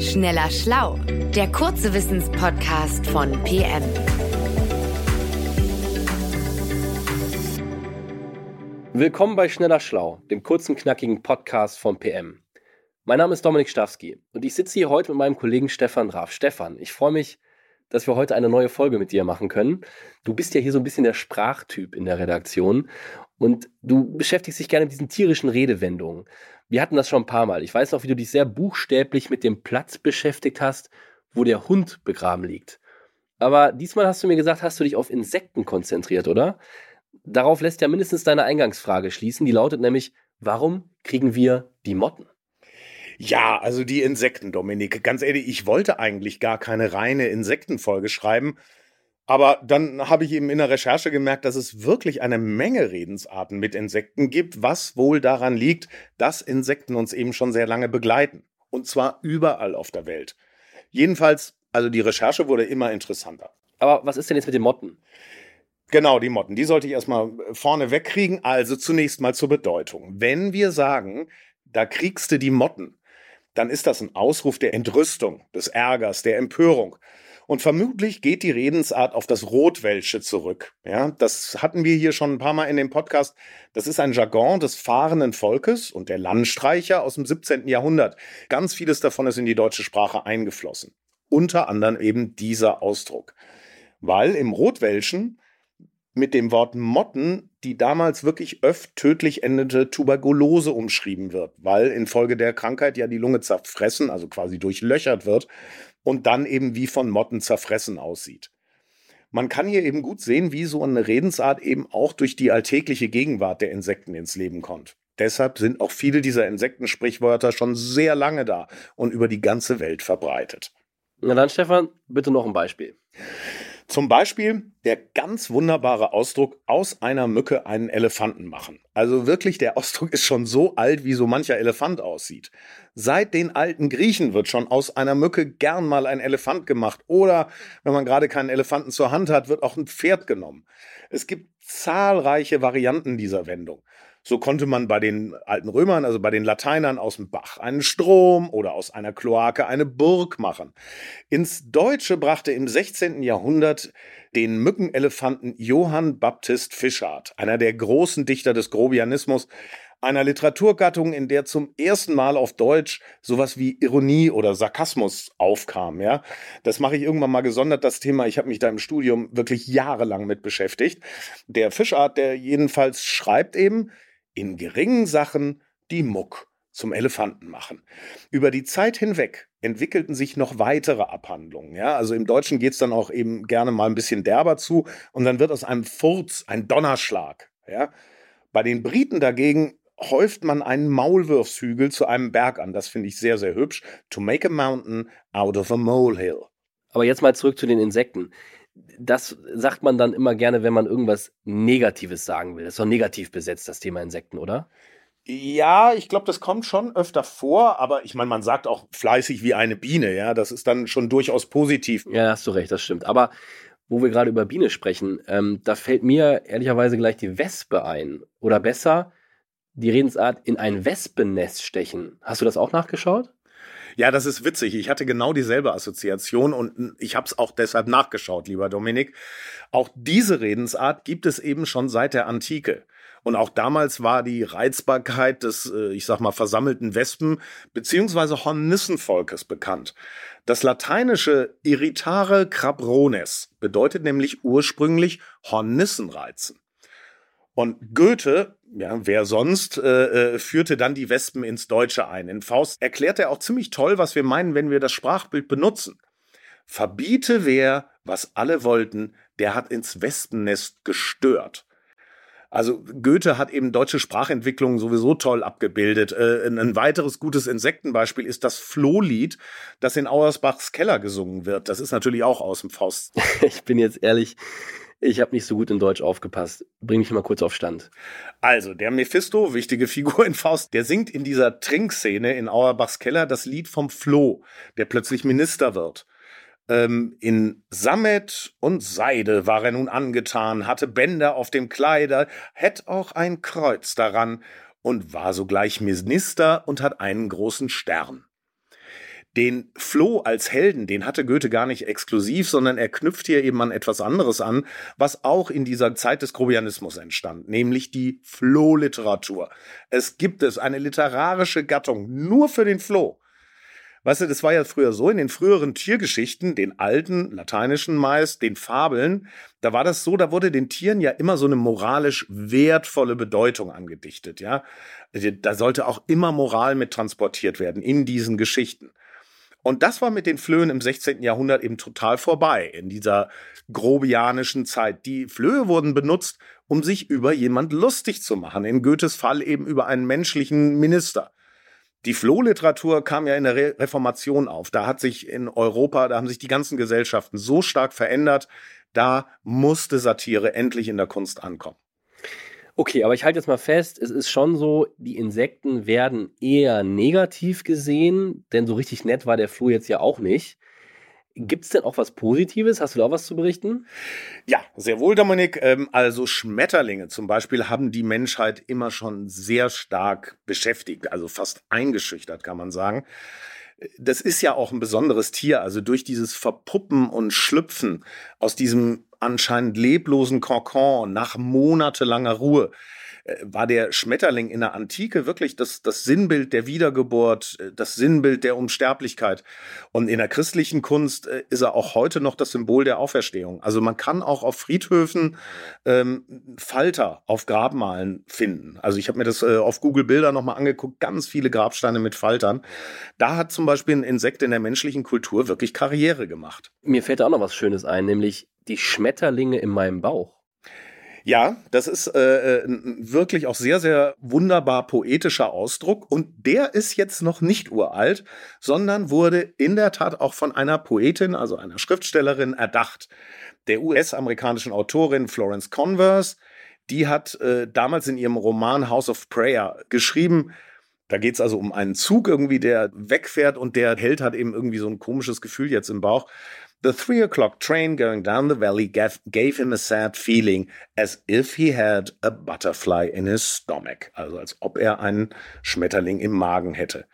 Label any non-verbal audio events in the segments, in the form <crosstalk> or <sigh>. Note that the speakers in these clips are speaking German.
Schneller Schlau, der kurze Wissenspodcast von PM. Willkommen bei Schneller Schlau, dem kurzen, knackigen Podcast von PM. Mein Name ist Dominik Stawski und ich sitze hier heute mit meinem Kollegen Stefan Raff. Stefan, ich freue mich, dass wir heute eine neue Folge mit dir machen können. Du bist ja hier so ein bisschen der Sprachtyp in der Redaktion und du beschäftigst dich gerne mit diesen tierischen Redewendungen. Wir hatten das schon ein paar Mal. Ich weiß noch, wie du dich sehr buchstäblich mit dem Platz beschäftigt hast, wo der Hund begraben liegt. Aber diesmal hast du mir gesagt, hast du dich auf Insekten konzentriert, oder? Darauf lässt ja mindestens deine Eingangsfrage schließen. Die lautet nämlich, warum kriegen wir die Motten? Ja, also die Insekten, Dominik. Ganz ehrlich, ich wollte eigentlich gar keine reine Insektenfolge schreiben. Aber dann habe ich eben in der Recherche gemerkt, dass es wirklich eine Menge Redensarten mit Insekten gibt, was wohl daran liegt, dass Insekten uns eben schon sehr lange begleiten. Und zwar überall auf der Welt. Jedenfalls, also die Recherche wurde immer interessanter. Aber was ist denn jetzt mit den Motten? Genau, die Motten. Die sollte ich erstmal vorne wegkriegen. Also zunächst mal zur Bedeutung. Wenn wir sagen, da kriegst du die Motten, dann ist das ein Ausruf der Entrüstung, des Ärgers, der Empörung. Und vermutlich geht die Redensart auf das Rotwelsche zurück. Ja, das hatten wir hier schon ein paar Mal in dem Podcast. Das ist ein Jargon des fahrenden Volkes und der Landstreicher aus dem 17. Jahrhundert. Ganz vieles davon ist in die deutsche Sprache eingeflossen. Unter anderem eben dieser Ausdruck. Weil im Rotwelschen mit dem Wort Motten die damals wirklich öft tödlich endende Tuberkulose umschrieben wird, weil infolge der Krankheit ja die Lunge zerfressen, also quasi durchlöchert wird und dann eben wie von Motten zerfressen aussieht. Man kann hier eben gut sehen, wie so eine Redensart eben auch durch die alltägliche Gegenwart der Insekten ins Leben kommt. Deshalb sind auch viele dieser Insektensprichwörter schon sehr lange da und über die ganze Welt verbreitet. Na dann, Stefan, bitte noch ein Beispiel. Zum Beispiel der ganz wunderbare Ausdruck aus einer Mücke einen Elefanten machen. Also wirklich, der <laughs> Ausdruck ist schon so alt, wie so mancher Elefant aussieht. Seit den alten Griechen wird schon aus einer Mücke gern mal ein Elefant gemacht. Oder wenn man gerade keinen Elefanten zur Hand hat, wird auch ein Pferd genommen. Es gibt zahlreiche Varianten dieser Wendung. So konnte man bei den alten Römern, also bei den Lateinern, aus dem Bach einen Strom oder aus einer Kloake eine Burg machen. Ins Deutsche brachte im 16. Jahrhundert den Mückenelefanten Johann Baptist Fischart, einer der großen Dichter des Grobianismus, einer Literaturgattung, in der zum ersten Mal auf Deutsch sowas wie Ironie oder Sarkasmus aufkam, ja. Das mache ich irgendwann mal gesondert, das Thema. Ich habe mich da im Studium wirklich jahrelang mit beschäftigt. Der Fischart, der jedenfalls schreibt eben, in geringen Sachen die Muck zum Elefanten machen. Über die Zeit hinweg entwickelten sich noch weitere Abhandlungen. Ja, also im Deutschen geht's dann auch eben gerne mal ein bisschen derber zu und dann wird aus einem Furz ein Donnerschlag. Ja, bei den Briten dagegen häuft man einen Maulwurfshügel zu einem Berg an. Das finde ich sehr, sehr hübsch. To make a mountain out of a molehill. Aber jetzt mal zurück zu den Insekten das sagt man dann immer gerne, wenn man irgendwas Negatives sagen will. Das ist doch negativ besetzt, das Thema Insekten, oder? Ja, ich glaube, das kommt schon öfter vor, aber ich meine, man sagt auch fleißig wie eine Biene, ja, das ist dann schon durchaus positiv. Ja, hast du recht, das stimmt. Aber wo wir gerade über Biene sprechen, ähm, da fällt mir ehrlicherweise gleich die Wespe ein. Oder besser, die Redensart in ein Wespennest stechen. Hast du das auch nachgeschaut? Ja, das ist witzig. Ich hatte genau dieselbe Assoziation und ich habe es auch deshalb nachgeschaut, lieber Dominik. Auch diese Redensart gibt es eben schon seit der Antike. Und auch damals war die Reizbarkeit des, äh, ich sag mal, versammelten Wespen beziehungsweise Hornissenvolkes bekannt. Das lateinische irritare crabrones bedeutet nämlich ursprünglich Hornissenreizen. Und Goethe, ja, wer sonst, äh, äh, führte dann die Wespen ins Deutsche ein. In Faust erklärt er auch ziemlich toll, was wir meinen, wenn wir das Sprachbild benutzen. Verbiete wer, was alle wollten, der hat ins Wespennest gestört. Also Goethe hat eben deutsche Sprachentwicklung sowieso toll abgebildet. Äh, ein weiteres gutes Insektenbeispiel ist das Flohlied, das in Auersbachs Keller gesungen wird. Das ist natürlich auch aus dem Faust. <laughs> ich bin jetzt ehrlich, ich habe nicht so gut in Deutsch aufgepasst. Bring mich mal kurz auf Stand. Also, der Mephisto, wichtige Figur in Faust, der singt in dieser Trinkszene in Auerbachs Keller das Lied vom Floh, der plötzlich Minister wird. Ähm, in Sammet und Seide war er nun angetan, hatte Bänder auf dem Kleider, hätt auch ein Kreuz daran und war sogleich Minister und hat einen großen Stern. Den Floh als Helden, den hatte Goethe gar nicht exklusiv, sondern er knüpft hier eben an etwas anderes an, was auch in dieser Zeit des Grobianismus entstand, nämlich die Flohliteratur. Es gibt es eine literarische Gattung nur für den Floh. Weißt du, das war ja früher so, in den früheren Tiergeschichten, den alten, lateinischen meist, den Fabeln, da war das so, da wurde den Tieren ja immer so eine moralisch wertvolle Bedeutung angedichtet, ja. Da sollte auch immer Moral mit transportiert werden in diesen Geschichten. Und das war mit den Flöhen im 16. Jahrhundert eben total vorbei, in dieser grobianischen Zeit. Die Flöhe wurden benutzt, um sich über jemand lustig zu machen. In Goethes Fall eben über einen menschlichen Minister. Die Flohliteratur kam ja in der Re Reformation auf. Da hat sich in Europa, da haben sich die ganzen Gesellschaften so stark verändert, da musste Satire endlich in der Kunst ankommen. Okay, aber ich halte jetzt mal fest, es ist schon so, die Insekten werden eher negativ gesehen, denn so richtig nett war der Floh jetzt ja auch nicht. Gibt es denn auch was Positives? Hast du da auch was zu berichten? Ja, sehr wohl, Dominik. Ähm, also Schmetterlinge zum Beispiel haben die Menschheit immer schon sehr stark beschäftigt, also fast eingeschüchtert, kann man sagen. Das ist ja auch ein besonderes Tier. Also durch dieses Verpuppen und Schlüpfen aus diesem anscheinend leblosen Kokon nach monatelanger Ruhe war der Schmetterling in der Antike wirklich das, das Sinnbild der Wiedergeburt, äh, das Sinnbild der Unsterblichkeit. Und in der christlichen Kunst äh, ist er auch heute noch das Symbol der Auferstehung. Also man kann auch auf Friedhöfen ähm, Falter auf Grabmalen finden. Also ich habe mir das äh, auf Google Bilder nochmal angeguckt, ganz viele Grabsteine mit Faltern. Da hat zum Beispiel ein Insekt in der menschlichen Kultur wirklich Karriere gemacht. Mir fällt da auch noch was Schönes ein, nämlich die Schmetterlinge in meinem Bauch. Ja, das ist äh, äh wirklich auch sehr, sehr wunderbar poetischer Ausdruck. Und der ist jetzt noch nicht uralt, sondern wurde in der Tat auch von einer Poetin, also einer Schriftstellerin, erdacht. Der US-amerikanischen Autorin Florence Converse, die hat äh, damals in ihrem Roman House of Prayer geschrieben, da geht's also um einen Zug irgendwie, der wegfährt und der Held hat eben irgendwie so ein komisches Gefühl jetzt im Bauch. The three o'clock train going down the valley gave, gave him a sad feeling, as if he had a butterfly in his stomach. Also als ob er einen Schmetterling im Magen hätte.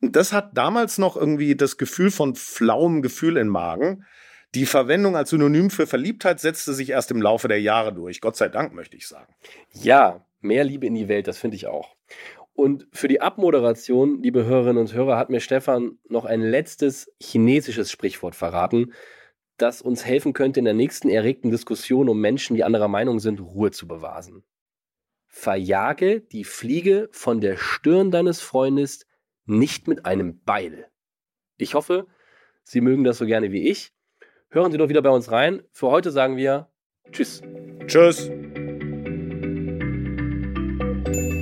Und das hat damals noch irgendwie das Gefühl von flauem Gefühl im Magen. Die Verwendung als Synonym für Verliebtheit setzte sich erst im Laufe der Jahre durch. Gott sei Dank, möchte ich sagen. Ja, mehr Liebe in die Welt, das finde ich auch. Und für die Abmoderation, liebe Hörerinnen und Hörer, hat mir Stefan noch ein letztes chinesisches Sprichwort verraten, das uns helfen könnte, in der nächsten erregten Diskussion um Menschen, die anderer Meinung sind, Ruhe zu bewahren. Verjage die Fliege von der Stirn deines Freundes nicht mit einem Beil. Ich hoffe, Sie mögen das so gerne wie ich. Hören Sie doch wieder bei uns rein. Für heute sagen wir Tschüss. Tschüss.